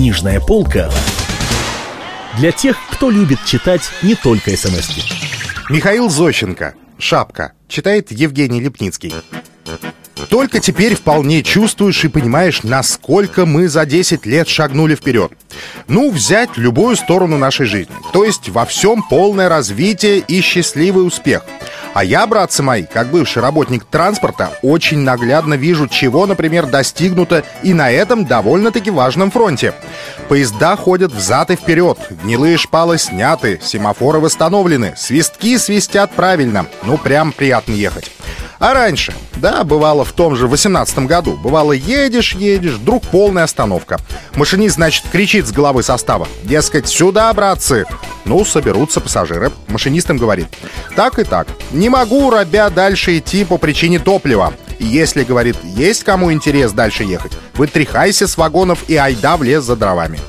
Книжная полка для тех, кто любит читать не только смс -ки. Михаил Зощенко. Шапка. Читает Евгений Лепницкий. Только теперь вполне чувствуешь и понимаешь, насколько мы за 10 лет шагнули вперед. Ну, взять любую сторону нашей жизни. То есть во всем полное развитие и счастливый успех. А я, братцы мои, как бывший работник транспорта, очень наглядно вижу, чего, например, достигнуто и на этом довольно-таки важном фронте. Поезда ходят взад и вперед, гнилые шпалы сняты, семафоры восстановлены, свистки свистят правильно. Ну, прям приятно ехать. А раньше, да, бывало в том же 18 году, бывало едешь, едешь, вдруг полная остановка. Машинист, значит, кричит с головы состава, дескать, сюда, братцы. Ну, соберутся пассажиры. Машинист им говорит, так и так, не могу, робя, дальше идти по причине топлива. Если, говорит, есть кому интерес дальше ехать, вытряхайся с вагонов и айда в лес за дровами.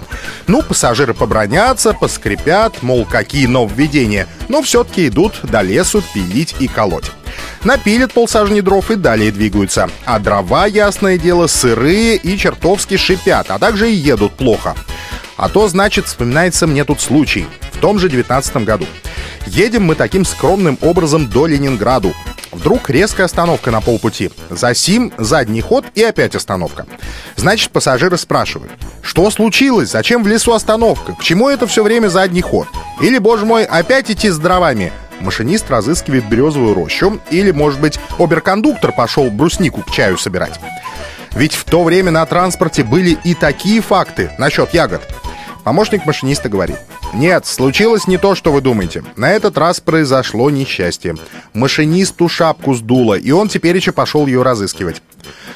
Ну, пассажиры побронятся, поскрипят, мол, какие нововведения, но все-таки идут до лесу пилить и колоть. Напилят полсажни дров и далее двигаются. А дрова, ясное дело, сырые и чертовски шипят, а также и едут плохо. А то, значит, вспоминается мне тут случай. В том же 19 году. Едем мы таким скромным образом до Ленинграду. Вдруг резкая остановка на полпути. За сим задний ход и опять остановка. Значит, пассажиры спрашивают, что случилось? Зачем в лесу остановка? К чему это все время задний ход? Или, боже мой, опять идти с дровами? Машинист разыскивает березовую рощу, или, может быть, оберкондуктор пошел бруснику к чаю собирать. Ведь в то время на транспорте были и такие факты насчет ягод. Помощник машиниста говорит. Нет, случилось не то, что вы думаете. На этот раз произошло несчастье. Машинисту шапку сдуло, и он теперь еще пошел ее разыскивать.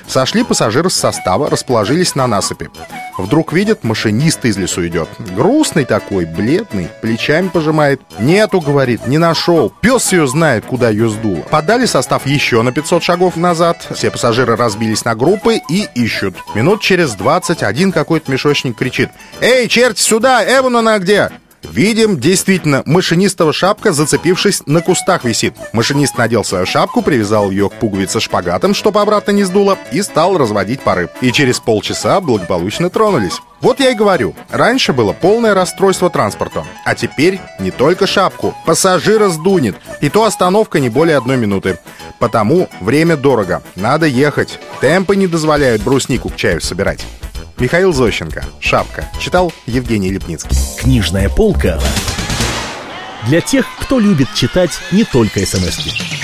Сошли пассажиры с состава, расположились на насыпи. Вдруг видят, машинист из лесу идет. Грустный такой, бледный, плечами пожимает. «Нету», — говорит, — «не нашел. Пес ее знает, куда ее сдуло». Подали состав еще на 500 шагов назад. Все пассажиры разбились на группы и ищут. Минут через 20 один какой-то мешочник кричит. «Эй, черти, сюда! Эван она где?» Видим, действительно, машинистова шапка, зацепившись, на кустах висит. Машинист надел свою шапку, привязал ее к пуговице шпагатом, чтобы обратно не сдуло, и стал разводить пары. И через полчаса благополучно тронулись. Вот я и говорю, раньше было полное расстройство транспорта, а теперь не только шапку, пассажира сдунет, и то остановка не более одной минуты. Потому время дорого, надо ехать, темпы не дозволяют бруснику к чаю собирать. Михаил Зощенко. Шапка. Читал Евгений Лепницкий. Книжная полка для тех, кто любит читать не только смс -ки.